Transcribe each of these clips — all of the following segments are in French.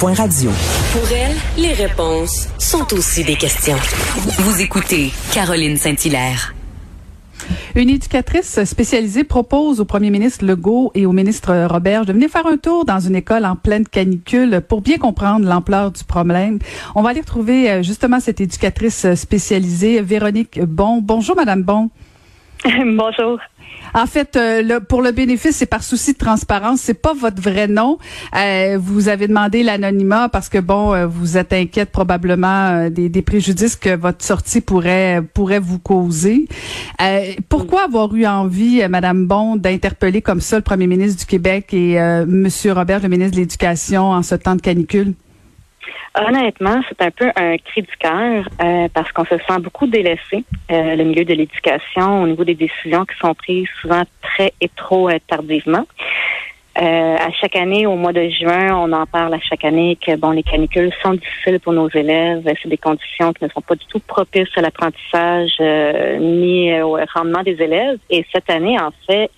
Point radio. Pour elle, les réponses sont aussi des questions. Vous écoutez Caroline Saint-Hilaire. Une éducatrice spécialisée propose au premier ministre Legault et au ministre Robert de venir faire un tour dans une école en pleine canicule pour bien comprendre l'ampleur du problème. On va aller retrouver euh, justement cette éducatrice spécialisée, Véronique Bon. Bonjour, Madame Bon. Bonjour. En fait, euh, pour le bénéfice, c'est par souci de transparence. C'est pas votre vrai nom. Euh, vous avez demandé l'anonymat parce que bon, euh, vous êtes inquiète probablement des, préjudices que votre sortie pourrait pourrait vous causer. pourquoi avoir eu envie, Madame Bon, d'interpeller comme ça le Premier ministre du Québec et Monsieur Robert, le ministre de l'Éducation, en ce temps de canicule? Honnêtement, c'est un peu un cri du cœur euh, parce qu'on se sent beaucoup délaissé, euh, le milieu de l'éducation, au niveau des décisions qui sont prises souvent très et trop euh, tardivement. Euh, à chaque année, au mois de juin, on en parle à chaque année que bon, les canicules sont difficiles pour nos élèves. C'est des conditions qui ne sont pas du tout propices à l'apprentissage ni au rendement des élèves. Et cette année, en fait,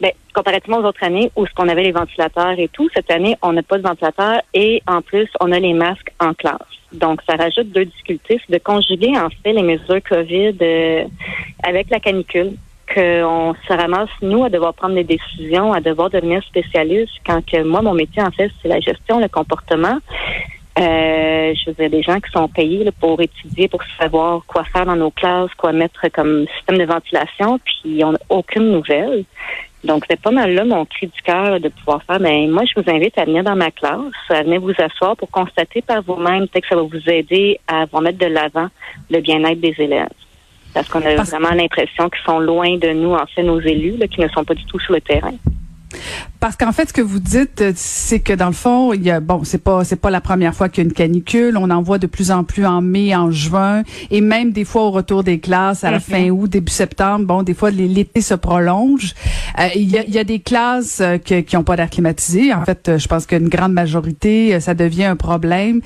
ben, comparativement aux autres années où ce qu'on avait les ventilateurs et tout, cette année, on n'a pas de ventilateurs et en plus, on a les masques en classe. Donc, ça rajoute deux difficultés. C'est de conjuguer, en fait, les mesures COVID euh, avec la canicule qu'on se ramasse, nous, à devoir prendre des décisions, à devoir devenir spécialiste, quand que moi, mon métier, en fait, c'est la gestion, le comportement. Euh, je veux dire, des gens qui sont payés pour étudier, pour savoir quoi faire dans nos classes, quoi mettre comme système de ventilation, puis on n'a aucune nouvelle. Donc, c'est pas mal là mon cri du cœur de pouvoir faire. Ben, moi, je vous invite à venir dans ma classe, à venir vous asseoir pour constater par vous-même. Peut-être que ça va vous aider à vous mettre de l'avant le bien-être des élèves. Parce qu'on a vraiment l'impression qu'ils sont loin de nous, en fait, nos élus, là, qui ne sont pas du tout sur le terrain. Parce qu'en fait, ce que vous dites, euh, c'est que dans le fond, il y a bon, c'est pas c'est pas la première fois qu'il y a une canicule. On en voit de plus en plus en mai, en juin, et même des fois au retour des classes à la fin mhm. août, début septembre. Bon, des fois l'été se prolonge. Euh, il, y a, il y, a, des classes euh, qui n'ont pas d'air climatisé. En fait, je pense qu'une grande majorité, ça devient un problème.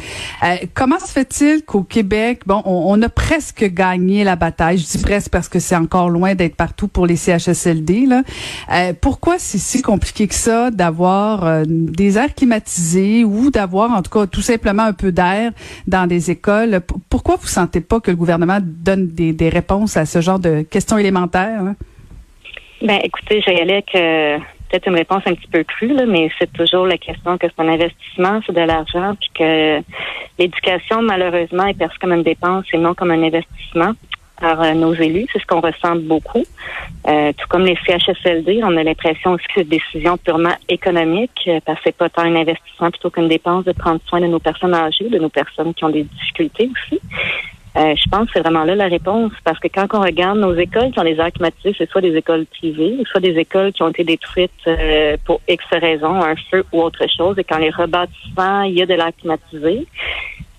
comment se fait-il qu'au Québec, bon, on, on, a presque gagné la bataille? Je dis presque parce que c'est encore loin d'être partout pour les CHSLD. Là. pourquoi c'est si compliqué que ça? D'avoir euh, des airs climatisés ou d'avoir en tout cas tout simplement un peu d'air dans des écoles. pourquoi vous sentez pas que le gouvernement donne des, réponses à ce genre de questions élémentaires? Hein? Ben, écoutez, avec euh, peut-être une réponse un petit peu crue, mais c'est toujours la question que c'est un investissement, c'est de l'argent, puis que l'éducation, malheureusement, est perçue comme une dépense et non comme un investissement par euh, nos élus. C'est ce qu'on ressent beaucoup. Euh, tout comme les CHSLD, on a l'impression aussi que c'est une décision purement économique, euh, parce que c'est pas tant un investissement plutôt qu'une dépense de prendre soin de nos personnes âgées, de nos personnes qui ont des difficultés aussi. je pense que c'est vraiment là la réponse, parce que quand on regarde nos écoles qui ont des airs climatisés, c'est soit des écoles privées, soit des écoles qui ont été détruites pour X raisons, un feu ou autre chose, et quand les rebâtissements, il y a de l'air climatisé.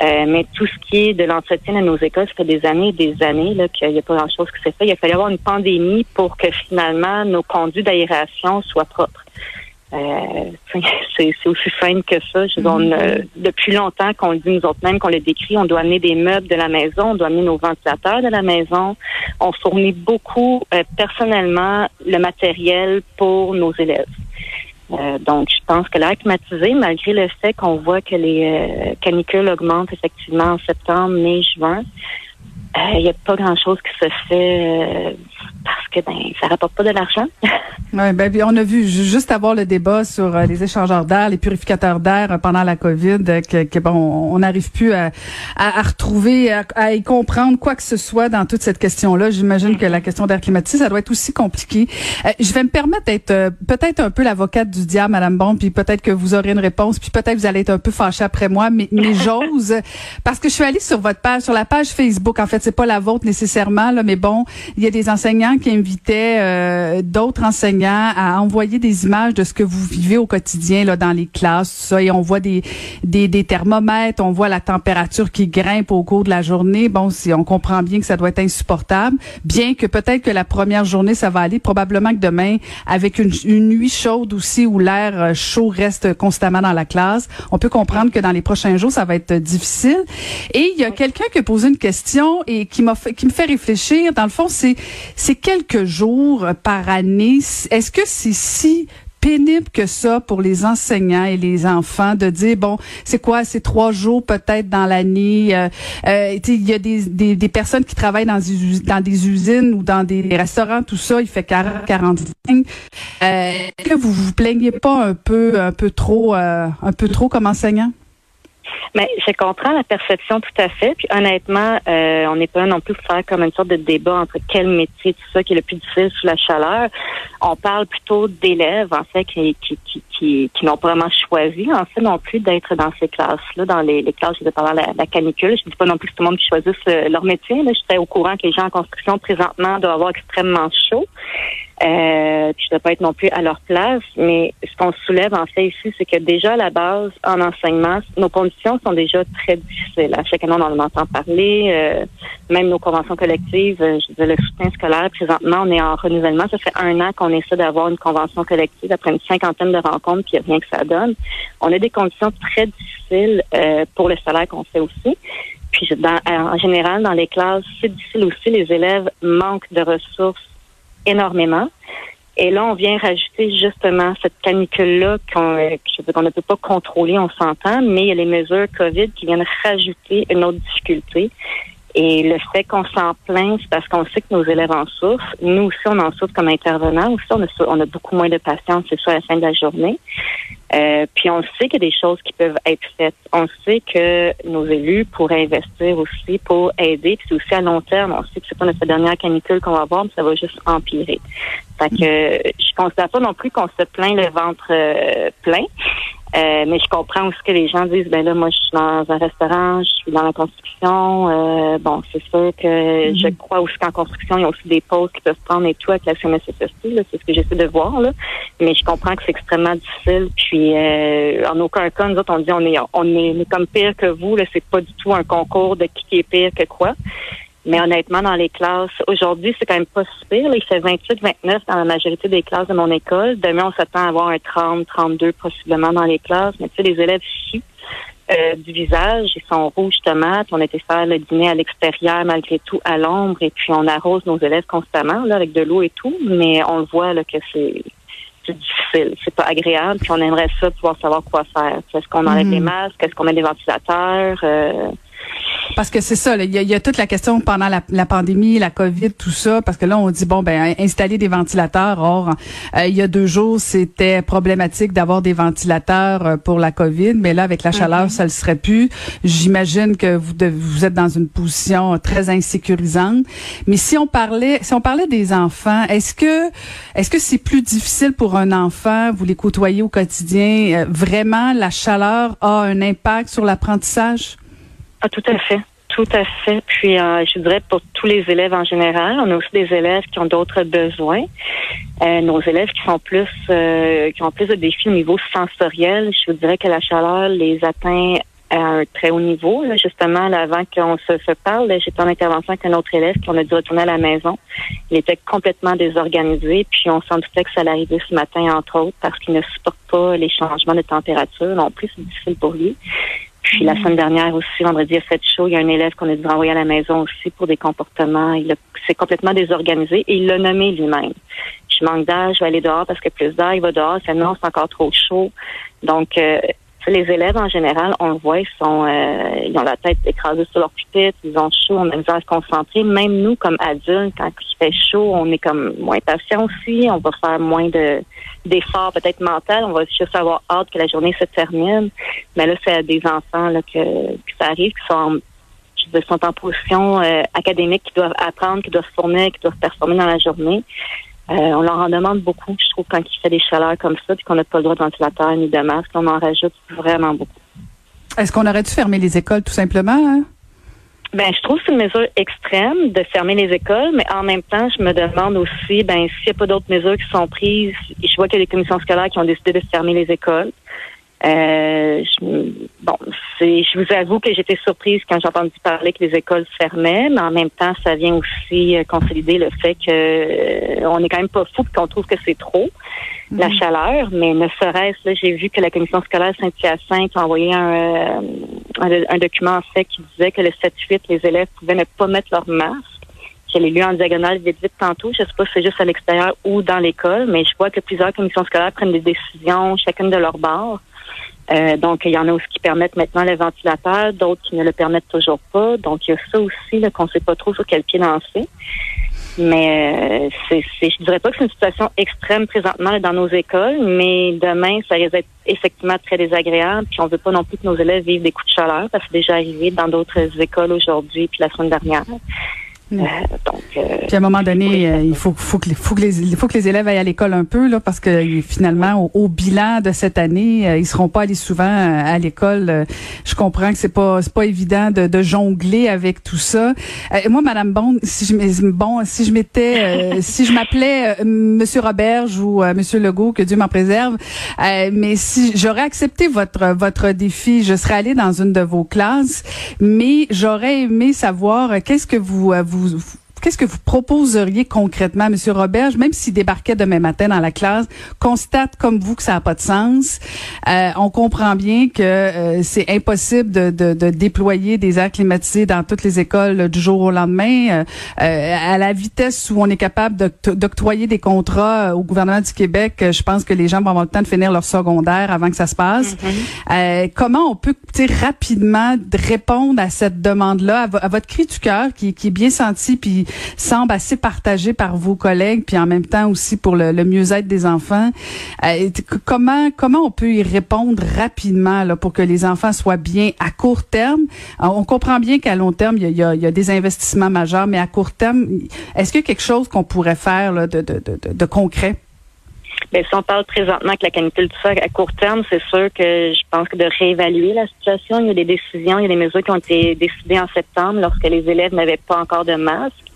Euh, mais tout ce qui est de l'entretien de nos écoles, ça fait des années et des années qu'il n'y a pas grand-chose qui s'est fait. Il a fallu avoir une pandémie pour que finalement nos conduits d'aération soient propres. Euh, c'est aussi simple que ça. Je mm-hmm. depuis longtemps qu'on le dit nous autres mêmes, qu'on le décrit, on doit amener des meubles de la maison, on doit amener nos ventilateurs de la maison. On fournit beaucoup euh, personnellement le matériel pour nos élèves. Euh, donc, je pense que l'air climatisé, malgré le fait qu'on voit que les euh, canicules augmentent effectivement en septembre, mai, juin, il euh, n'y a pas grand-chose qui se fait que ben ça rapporte pas de l'argent. oui, ben on a vu juste avoir le débat sur euh, les échangeurs d'air, les purificateurs d'air euh, pendant la Covid, euh, que, bon, on n'arrive plus à, à, retrouver, à, y comprendre quoi que ce soit dans toute cette question-là. J'imagine que la question d'air climatisé, ça doit être aussi compliqué. je vais me permettre d'être peut-être un peu l'avocate du diable, Madame Bon, puis peut-être que vous aurez une réponse, puis peut-être vous allez être un peu fâchée après moi, mais, mais j'ose parce que je suis allée sur votre page, sur la page Facebook. En fait, c'est pas la vôtre nécessairement, là, mais bon, il y a des enseignants qui invitait euh, d'autres enseignants à envoyer des images de ce que vous vivez au quotidien là dans les classes, tout ça, et on voit des, des, des thermomètres, on voit la température qui grimpe au cours de la journée. Bon, si on comprend bien que ça doit être insupportable, bien que peut-être que la première journée ça va aller, probablement que demain avec une, une nuit chaude aussi où l'air euh, chaud reste constamment dans la classe, on peut comprendre que dans les prochains jours ça va être difficile. Et il y a quelqu'un qui a posé une question et qui m'a qui me fait réfléchir. Dans le fond, c'est c'est quelques jours par année. Est-ce que c'est si pénible que ça pour les enseignants et les enfants de dire bon c'est quoi c'est trois jours peut-être dans l'année euh, euh il y a des, personnes qui travaillent dans des, usines ou dans des restaurants tout ça il fait 40 45 euh, que vous vous plaignez pas un peu un peu trop euh, un peu trop comme enseignant? Mais je comprends la perception tout à fait. Puis honnêtement, euh, on n'est pas non plus faire comme une sorte de débat entre quel métier, tout ça, qui est le plus difficile sous la chaleur. On parle plutôt d'élèves, en fait, qui, qui, qui, qui, n'ont pas vraiment choisi, en fait, non plus d'être dans ces classes-là, dans les, les classes, je vais la, la canicule. Je dis pas non plus que tout le monde qui choisisse euh, leur métier. Là. J'étais au courant que les gens en construction présentement doivent avoir extrêmement chaud. Euh, je ne pas être non plus à leur place, mais ce qu'on soulève en fait ici, c'est que déjà à la base, en enseignement, nos conditions sont déjà très difficiles. À chaque année, on en entend parler. Euh, même nos conventions collectives, euh, je disais le soutien scolaire, présentement, on est en renouvellement. Ça fait un an qu'on essaie d'avoir une convention collective après une cinquantaine de rencontres, puis il a rien que ça donne. On a des conditions très difficiles euh, pour le salaire qu'on fait aussi. Puis dans, en général, dans les classes, c'est difficile aussi. Les élèves manquent de ressources énormément. Et là, on vient rajouter justement cette canicule-là qu'on euh, ne peut pas contrôler, on s'entend, mais il y a les mesures COVID qui viennent rajouter une autre difficulté. Et le fait qu'on s'en plaint, c'est parce qu'on sait que nos élèves en souffrent. Nous aussi, on en souffre comme intervenants. Aussi, on a, on a beaucoup moins de patience, c'est ça, à la fin de la journée. Euh, puis on sait qu'il y a des choses qui peuvent être faites. On sait que nos élus pourraient investir aussi pour aider. Puis c'est aussi à long terme. On sait que c'est pas notre dernière canicule qu'on va avoir, mais ça va juste empirer. Fait que je considère pas non plus qu'on se plaint le ventre euh, plein. Euh, mais je comprends aussi que les gens disent ben là, moi je suis dans un restaurant, je suis dans la construction. Euh, bon, c'est sûr que mhm. je crois aussi qu'en construction, il y a aussi des pauses qui peuvent prendre et tout avec la CMSSST, c'est ce que j'essaie de voir. Là. Mais je comprends que c'est extrêmement difficile. Puis euh, en aucun cas, nous autres, on dit on est on est, comme pire que vous. Là, c'est pas du tout un concours de qui est pire que quoi. Mais honnêtement, dans les classes, aujourd'hui, c'est quand même pas super. il fait 28, 29 dans la majorité des classes de mon école. Demain, on s'attend à avoir un 30, 32 possiblement dans les classes. Mais tu sais, les élèves ici, euh, du visage, ils sont rouges tomates. On était faire le dîner à l'extérieur malgré tout à l'ombre et puis on arrose nos élèves constamment là avec de l'eau et tout, mais on le voit là que c'est difficile, c'est pas agréable, puis on aimerait ça pouvoir savoir quoi faire. Est-ce qu'on enlève les mhm. masques, est-ce qu'on met des ventilateurs? Euh, parce que c'est ça, il y, a toute la question pendant la, pandémie, la COVID, tout ça, parce que là, on dit, bon, ben installer des ventilateurs. Or, euh, il y a deux jours, c'était problématique d'avoir des ventilateurs euh, pour la COVID, mais là, avec la chaleur, mm-hmm. ça le serait plus. J'imagine que vous, vous êtes dans une position très insécurisante. Mais si on parlait, si on parlait des enfants, est-ce que, est-ce que c'est plus difficile pour un enfant, vous les côtoyez au quotidien, euh, vraiment, la chaleur a un impact sur l'apprentissage? Ah, tout à fait. Tout à fait. Puis, euh, je dirais pour tous les élèves en général, on a aussi des élèves qui ont d'autres besoins. Euh, nos élèves qui sont plus, euh, qui ont plus de défis au niveau sensoriel, je vous dirais que la chaleur les atteint à un très haut niveau. justement, avant qu'on se, se parle, j'étais en intervention avec un autre élève qui on a dû retourner à la maison. Il était complètement désorganisé, puis on s'en doutait que ça allait arriver ce matin, entre autres, parce qu'il ne supporte pas les changements de température. Non plus, c'est difficile pour lui. Puis la semaine dernière aussi, vendredi, a fait chaud. Il y a un élève qu'on a dû renvoyer à la maison aussi pour des comportements. Il s'est complètement désorganisé et il l'a nommé lui-même. Je manque d'air, je vais aller dehors parce que plus d'air, il va dehors. Non, c'est encore trop chaud. Donc, euh, les élèves en général, on le voit, ils sont, euh, ils ont la tête écrasée sur leur pupitre, ils ont chaud, on a besoin de se concentrer. Même nous, comme adultes, quand il fait chaud, on est comme moins patient aussi, on va faire moins de d'efforts peut-être mental, on va juste avoir hâte que la journée se termine. Mais là, c'est à des enfants là, que, ça arrive, qui sont en, sont en position euh, académique, qui doivent apprendre, qui doivent se former, qui doivent performer dans la journée. Euh, on leur en demande beaucoup, je trouve, quand il fait des chaleurs comme ça, puis qu'on n'a pas le droit de ventilateur ni de masque, on en rajoute vraiment beaucoup. Est-ce qu'on aurait dû fermer les écoles tout simplement? Hein? Ben, je trouve que c'est une mesure extrême de fermer les écoles, mais en même temps, je me demande aussi, ben, s'il n'y a pas d'autres mesures qui sont prises, je vois qu'il y a des commissions scolaires qui ont décidé de fermer les écoles. Euh, je, bon, je vous avoue que j'étais surprise quand j'ai entendu parler que les écoles fermaient, mais en même temps, ça vient aussi euh, consolider le fait que euh, on est quand même pas fou qu'on trouve que c'est trop la mhm. chaleur, mais ne serait-ce là, j'ai vu que la commission scolaire Saint-Hyacinthe a envoyé un, un, document en fait qui disait que le 7-8, les élèves pouvaient ne pas mettre leur masque qui a lieu en diagonale vite vite tantôt. Je sais pas si c'est juste à l'extérieur ou dans l'école, mais je vois que plusieurs commissions scolaires prennent des décisions chacune de leur bord. Euh, donc, il y en a aussi qui permettent maintenant le ventilateur, d'autres qui ne le permettent toujours pas. Donc, il y a ça aussi qu'on ne sait pas trop sur quel pied lancer. Mais euh, c'est, je dirais pas que c'est une situation extrême présentement dans nos écoles, mais demain, ça risque d'être effectivement très désagréable. Puis on veut pas non plus que nos élèves vivent des coups de chaleur, parce que c'est déjà arrivé dans d'autres écoles aujourd'hui puis la semaine dernière. Euh, donc, euh, Puis à un moment donné, euh, il faut, faut, que les, faut, que les, faut que les élèves aillent à l'école un peu, là, parce que finalement, au, bilan de cette année, ils seront pas allés souvent à l'école. Je comprends que c'est pas c'est pas évident de, de, jongler avec tout ça. moi, Madame Bond, si je bon, si je m'étais, si je m'appelais Monsieur Roberge ou Monsieur Legault, que Dieu m'en préserve, mais si j'aurais accepté votre votre défi, je serais allée dans une de vos classes, mais j'aurais aimé savoir qu'est-ce que vous vous vous, Qu'est-ce que vous proposeriez concrètement, Monsieur Robert, même s'il débarquait demain matin dans la classe, constate comme vous que ça n'a pas de sens? Euh, on comprend bien que euh, c'est impossible de, de, de, déployer des airs climatisés dans toutes les écoles du jour au lendemain. Euh, à la vitesse où on est capable d'octroyer des contrats au gouvernement du Québec, je pense que les gens vont avoir le temps de finir leur secondaire avant que ça se passe. Mm-hmm. comment on peut rapidement répondre à cette demande-là, à, votre cri du cœur qui, qui est bien senti, puis semble assez partagé par vos collègues, puis en même temps aussi pour le, mieux-être des enfants. Euh, comment comment on peut y répondre rapidement là, pour que les enfants soient bien à court terme? on comprend bien qu'à long terme, il y, a, des investissements majeurs, mais à court terme, est-ce qu'il y a quelque chose qu'on pourrait faire de, de, de, concret? Bien, si on parle présentement avec la canicule tout ça, à court terme, c'est sûr que je pense que de réévaluer la situation. Il y a des décisions, il y a des mesures qui ont été décidées en septembre lorsque les élèves n'avaient pas encore de masque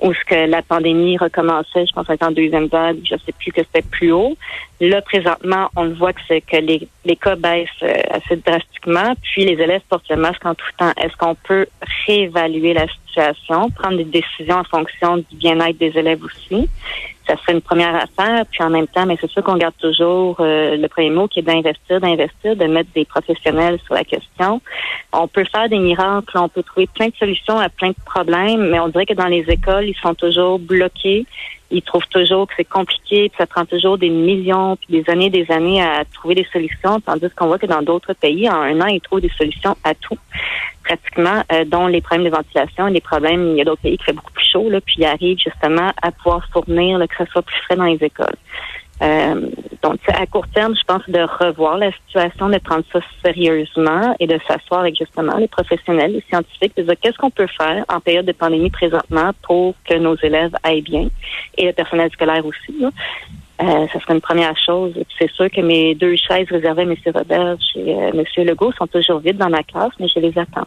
où ce que la pandémie recommençait, je pense en deuxième vague, je sais plus que c'était plus haut. Là, présentement, on le voit que c'est que les, les cas baissent euh, assez drastiquement, puis les élèves portent le masque en tout temps. Est-ce qu'on peut réévaluer la situation, prendre des décisions en fonction du bien-être des élèves aussi? ça serait une première affaire. Puis en même temps, mais c'est sûr qu'on garde toujours euh, le premier mot qui est d'investir, d'investir, de mettre des professionnels sur la question. On peut faire des miracles, on peut trouver plein de solutions à plein de problèmes, mais on dirait que dans les écoles, ils sont toujours bloqués. Ils trouvent toujours que c'est compliqué, puis ça prend toujours des millions, puis des années, des années à trouver des solutions, tandis qu'on voit que dans d'autres pays, en un an, ils trouvent des solutions à tout pratiquement, euh, dont les problèmes de ventilation et les problèmes, il y a d'autres pays qui fait beaucoup plus chaud, là, puis ils arrivent justement à pouvoir fournir le que ce soit plus frais dans les écoles. Euh, donc, à court terme, je pense de revoir la situation, de prendre ça sérieusement et de s'asseoir avec justement les professionnels, les scientifiques, de dire qu'est-ce qu'on peut faire en période de pandémie présentement pour que nos élèves aillent bien et le personnel scolaire aussi. Là. Euh, ça serait une première chose. C'est sûr que mes deux chaises réservées à M. Robert et euh, M. Legault sont toujours vides dans ma classe, mais je les attends.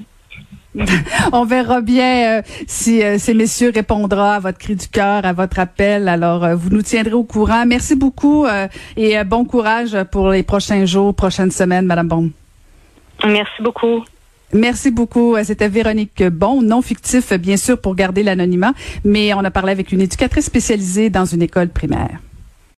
On verra bien euh, si ces messieurs répondront à votre cri du cœur, à votre appel. Alors, vous nous tiendrez au courant. Merci beaucoup et bon courage pour les prochains jours, prochaines semaines, Madame Bon. Merci beaucoup. Merci beaucoup. C'était Véronique Bon, non fictif, bien sûr, pour garder l'anonymat, mais on a parlé avec une éducatrice spécialisée dans une école primaire.